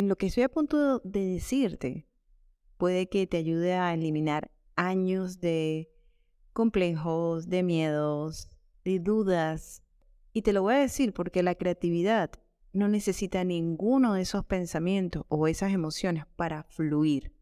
Lo que estoy a punto de decirte puede que te ayude a eliminar años de complejos, de miedos, de dudas. Y te lo voy a decir porque la creatividad no necesita ninguno de esos pensamientos o esas emociones para fluir.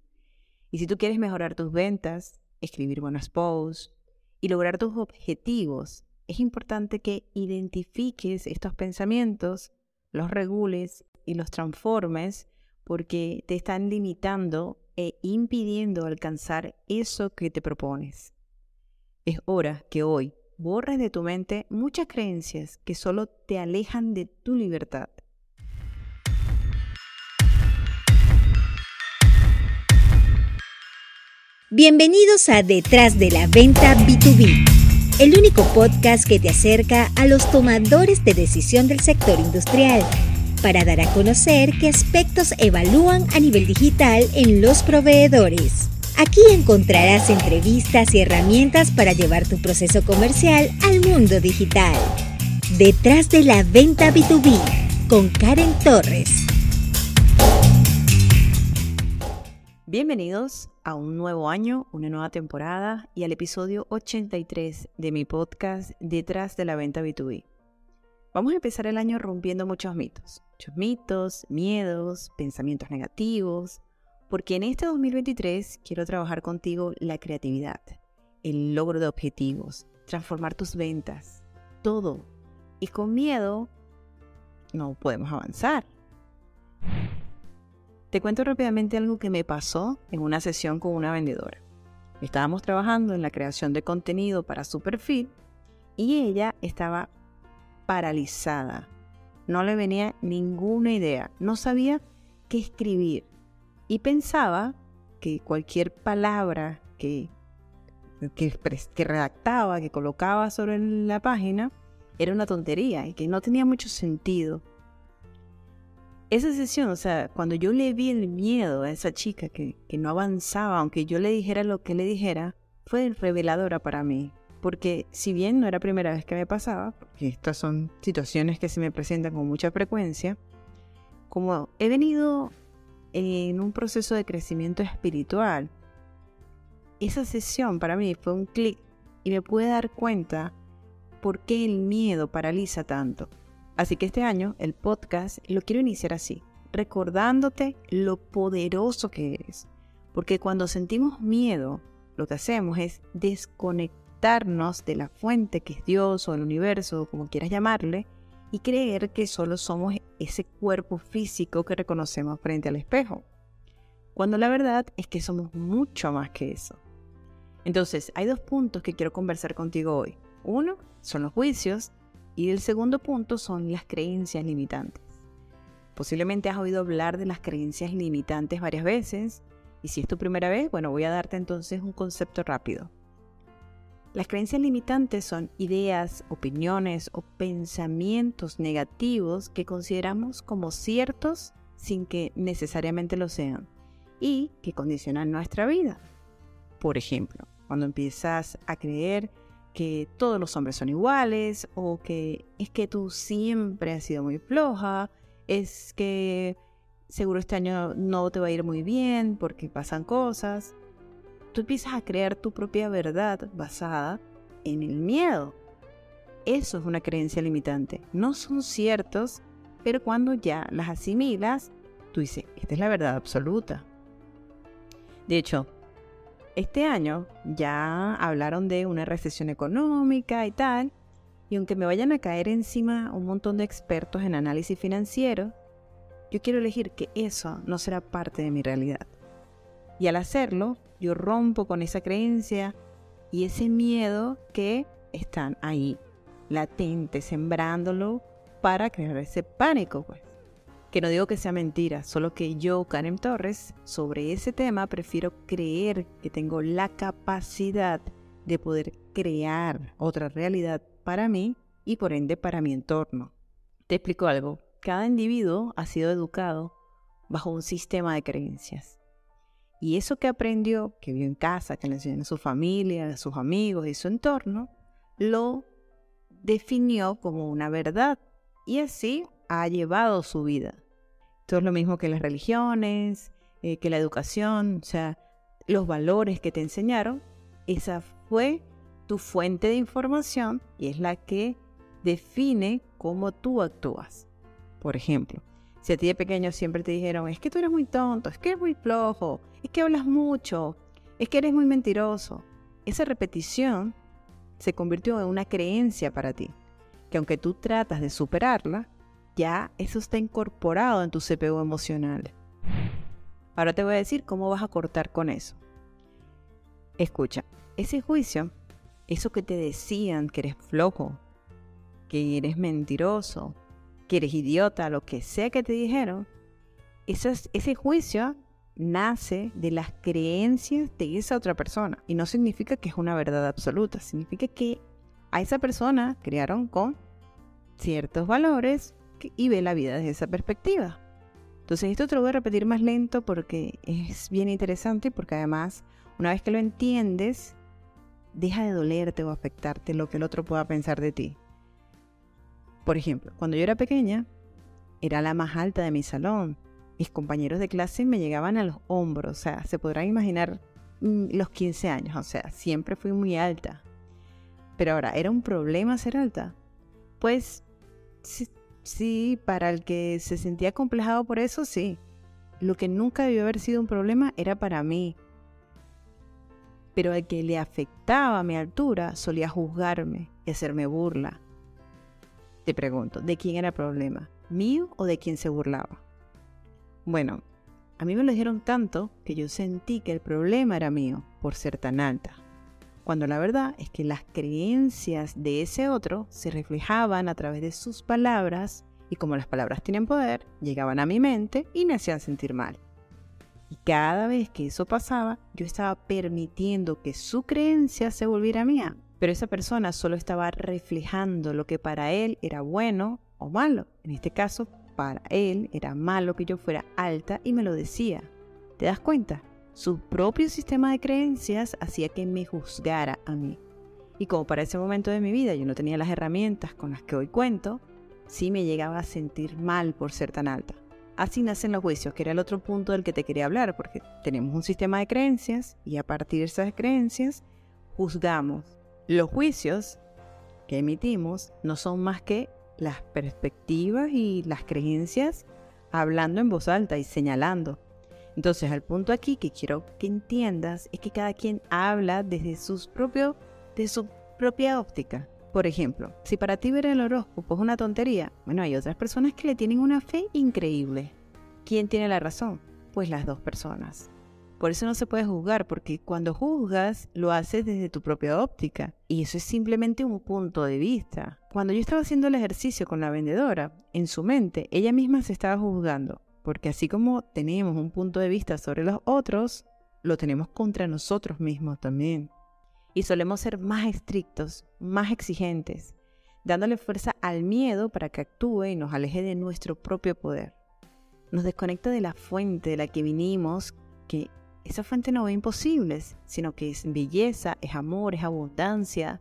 Y si tú quieres mejorar tus ventas, escribir buenos posts y lograr tus objetivos, es importante que identifiques estos pensamientos, los regules y los transformes porque te están limitando e impidiendo alcanzar eso que te propones. Es hora que hoy borres de tu mente muchas creencias que solo te alejan de tu libertad. Bienvenidos a Detrás de la Venta B2B, el único podcast que te acerca a los tomadores de decisión del sector industrial para dar a conocer qué aspectos evalúan a nivel digital en los proveedores. Aquí encontrarás entrevistas y herramientas para llevar tu proceso comercial al mundo digital. Detrás de la venta B2B con Karen Torres. Bienvenidos a un nuevo año, una nueva temporada y al episodio 83 de mi podcast Detrás de la venta B2B. Vamos a empezar el año rompiendo muchos mitos, muchos mitos, miedos, pensamientos negativos, porque en este 2023 quiero trabajar contigo la creatividad, el logro de objetivos, transformar tus ventas, todo. Y con miedo no podemos avanzar. Te cuento rápidamente algo que me pasó en una sesión con una vendedora. Estábamos trabajando en la creación de contenido para su perfil y ella estaba paralizada. No le venía ninguna idea, no sabía qué escribir y pensaba que cualquier palabra que, que, redactaba, que colocaba sobre la página, era una tontería y que no tenía mucho sentido. Esa sesión, o sea, cuando yo le vi el miedo a esa chica que, que no avanzaba, aunque yo le dijera lo que le dijera, fue reveladora para mí porque si bien no era primera vez que me pasaba, porque estas son situaciones que se me presentan con mucha frecuencia, como he venido en un proceso de crecimiento espiritual, esa sesión para mí fue un clic y me pude dar cuenta por qué el miedo paraliza tanto. Así que este año el podcast lo quiero iniciar así, recordándote lo poderoso que eres. Porque cuando sentimos miedo, lo que hacemos es desconectar de la fuente que es Dios o el universo, como quieras llamarle, y creer que solo somos ese cuerpo físico que reconocemos frente al espejo. Cuando la verdad es que somos mucho más que eso. Entonces, hay dos puntos que quiero conversar contigo hoy. Uno son los juicios y el segundo punto son las creencias limitantes. Posiblemente has oído hablar de las creencias limitantes varias veces y si es tu primera vez, bueno, voy a darte entonces un concepto rápido. Las creencias limitantes son ideas, opiniones o pensamientos negativos que consideramos como ciertos sin que necesariamente lo sean y que condicionan nuestra vida. Por ejemplo, cuando empiezas a creer que todos los hombres son iguales o que es que tú siempre has sido muy floja, es que seguro este año no te va a ir muy bien porque pasan cosas tú empiezas a crear tu propia verdad basada en el miedo. Eso es una creencia limitante. No son ciertos, pero cuando ya las asimilas, tú dices, esta es la verdad absoluta. De hecho, este año ya hablaron de una recesión económica y tal, y aunque me vayan a caer encima un montón de expertos en análisis financiero, yo quiero elegir que eso no será parte de mi realidad. Y al hacerlo, yo rompo con esa creencia y ese miedo que están ahí, latente, sembrándolo para crear ese pánico, pues. Que no digo que sea mentira, solo que yo, Karen Torres, sobre ese tema prefiero creer que tengo la capacidad de poder crear otra realidad para mí y por ende para mi entorno. Te explico algo. Cada individuo ha sido educado bajo un sistema de creencias. Y eso que aprendió, que vio en casa, que le enseñó a su familia, a sus amigos y su entorno, lo definió como una verdad y así ha llevado su vida. Esto es lo mismo que las religiones, eh, que la educación, o sea, los valores que te enseñaron, esa fue tu fuente de información y es la que define cómo tú actúas. Por ejemplo, si a ti de pequeño siempre te dijeron, es que tú eres muy tonto, es que eres muy flojo, es que hablas mucho, es que eres muy mentiroso, esa repetición se convirtió en una creencia para ti, que aunque tú tratas de superarla, ya eso está incorporado en tu CPU emocional. Ahora te voy a decir cómo vas a cortar con eso. Escucha, ese juicio, eso que te decían que eres flojo, que eres mentiroso, que eres idiota, lo que sea que te dijeron, ese juicio nace de las creencias de esa otra persona. Y no significa que es una verdad absoluta, significa que a esa persona crearon con ciertos valores y ve la vida desde esa perspectiva. Entonces esto te lo voy a repetir más lento porque es bien interesante y porque además una vez que lo entiendes, deja de dolerte o afectarte lo que el otro pueda pensar de ti. Por ejemplo, cuando yo era pequeña, era la más alta de mi salón. Mis compañeros de clase me llegaban a los hombros, o sea, se podrán imaginar mm, los 15 años, o sea, siempre fui muy alta. Pero ahora, ¿era un problema ser alta? Pues sí, para el que se sentía complejado por eso, sí. Lo que nunca debió haber sido un problema era para mí. Pero al que le afectaba mi altura solía juzgarme y hacerme burla. Te pregunto, ¿de quién era el problema? ¿Mío o de quién se burlaba? Bueno, a mí me lo dijeron tanto que yo sentí que el problema era mío por ser tan alta. Cuando la verdad es que las creencias de ese otro se reflejaban a través de sus palabras y como las palabras tienen poder, llegaban a mi mente y me hacían sentir mal. Y cada vez que eso pasaba, yo estaba permitiendo que su creencia se volviera mía pero esa persona solo estaba reflejando lo que para él era bueno o malo. En este caso, para él era malo que yo fuera alta y me lo decía. ¿Te das cuenta? Su propio sistema de creencias hacía que me juzgara a mí. Y como para ese momento de mi vida yo no tenía las herramientas con las que hoy cuento, sí me llegaba a sentir mal por ser tan alta. Así nacen los juicios, que era el otro punto del que te quería hablar, porque tenemos un sistema de creencias y a partir de esas creencias juzgamos los juicios que emitimos no son más que las perspectivas y las creencias hablando en voz alta y señalando. Entonces, el punto aquí que quiero que entiendas es que cada quien habla desde sus propio, de su propia óptica. Por ejemplo, si para ti ver el horóscopo es una tontería, bueno, hay otras personas que le tienen una fe increíble. ¿Quién tiene la razón? Pues las dos personas. Por eso no se puede juzgar, porque cuando juzgas lo haces desde tu propia óptica. Y eso es simplemente un punto de vista. Cuando yo estaba haciendo el ejercicio con la vendedora, en su mente, ella misma se estaba juzgando. Porque así como tenemos un punto de vista sobre los otros, lo tenemos contra nosotros mismos también. Y solemos ser más estrictos, más exigentes, dándole fuerza al miedo para que actúe y nos aleje de nuestro propio poder. Nos desconecta de la fuente de la que vinimos, que esa fuente no ve imposibles, sino que es belleza, es amor, es abundancia.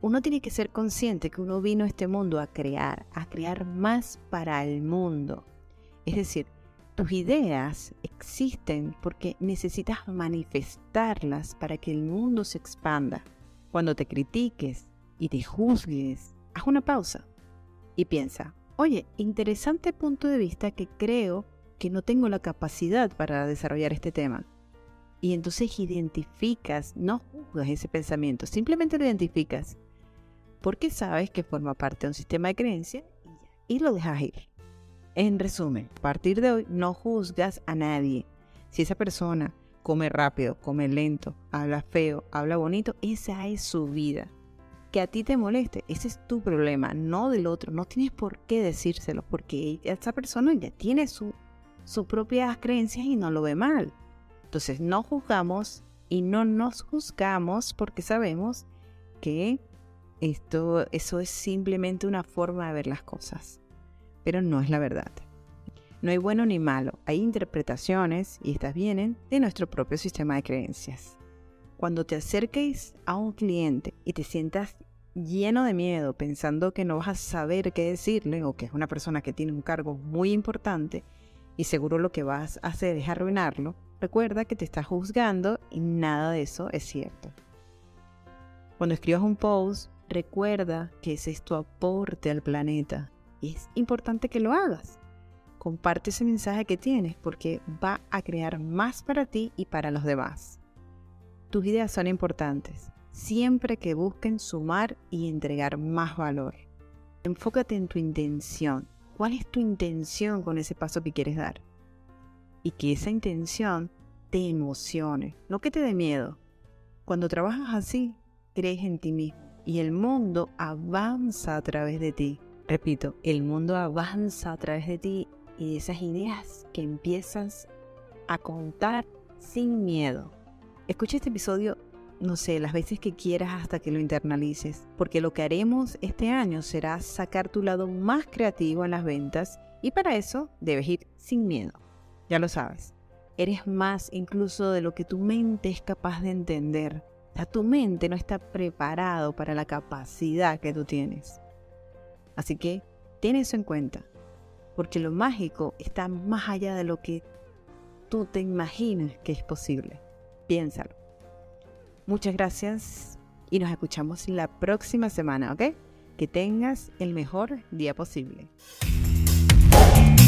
Uno tiene que ser consciente que uno vino a este mundo a crear, a crear más para el mundo. Es decir, tus ideas existen porque necesitas manifestarlas para que el mundo se expanda. Cuando te critiques y te juzgues, haz una pausa y piensa, oye, interesante punto de vista que creo que no tengo la capacidad para desarrollar este tema. Y entonces identificas, no juzgas ese pensamiento, simplemente lo identificas. Porque sabes que forma parte de un sistema de creencia y, lo dejas ir. En resumen, a partir de hoy no juzgas a nadie. Si esa persona come rápido, come lento, habla feo, habla bonito, esa es su vida. Que a ti te moleste, ese es tu problema, no del otro. No tienes por qué decírselo, porque esa persona ya tiene su, sus propias creencias y no lo ve mal. Entonces no juzgamos y no nos juzgamos porque sabemos que esto, eso es simplemente una forma de ver las cosas, pero no es la verdad. No hay bueno ni malo, hay interpretaciones y estas vienen de nuestro propio sistema de creencias. Cuando te acerques a un cliente y te sientas lleno de miedo pensando que no vas a saber qué decirle o que es una persona que tiene un cargo muy importante, y seguro lo que vas a hacer es arruinarlo, recuerda que te estás juzgando y nada de eso es cierto. Cuando escribas un post, recuerda que ese es tu aporte al planeta y es importante que lo hagas. Comparte ese mensaje que tienes porque va a crear más para ti y para los demás. Tus ideas son importantes, siempre que busquen sumar y entregar más valor. Enfócate en tu intención. ¿Cuál es tu intención con ese paso que quieres dar? Y que esa intención te emocione, no que te dé miedo. Cuando trabajas así, crees en ti mismo y el mundo avanza a través de ti. Repito, el mundo avanza a través de ti y de esas ideas que empiezas a contar sin miedo. Escucha este episodio, no sé, las veces que quieras hasta que lo internalices, porque lo que haremos este año será sacar tu lado más creativo en las ventas y para eso debes ir sin miedo. Ya lo sabes, eres más incluso de lo que tu mente es capaz de entender. O sea, tu mente no está preparado para la capacidad que tú tienes. Así que ten eso en cuenta, porque lo mágico está más allá de lo que tú te imaginas que es posible. Piénsalo. Muchas gracias y nos escuchamos la próxima semana, ¿ok? Que tengas el mejor día posible.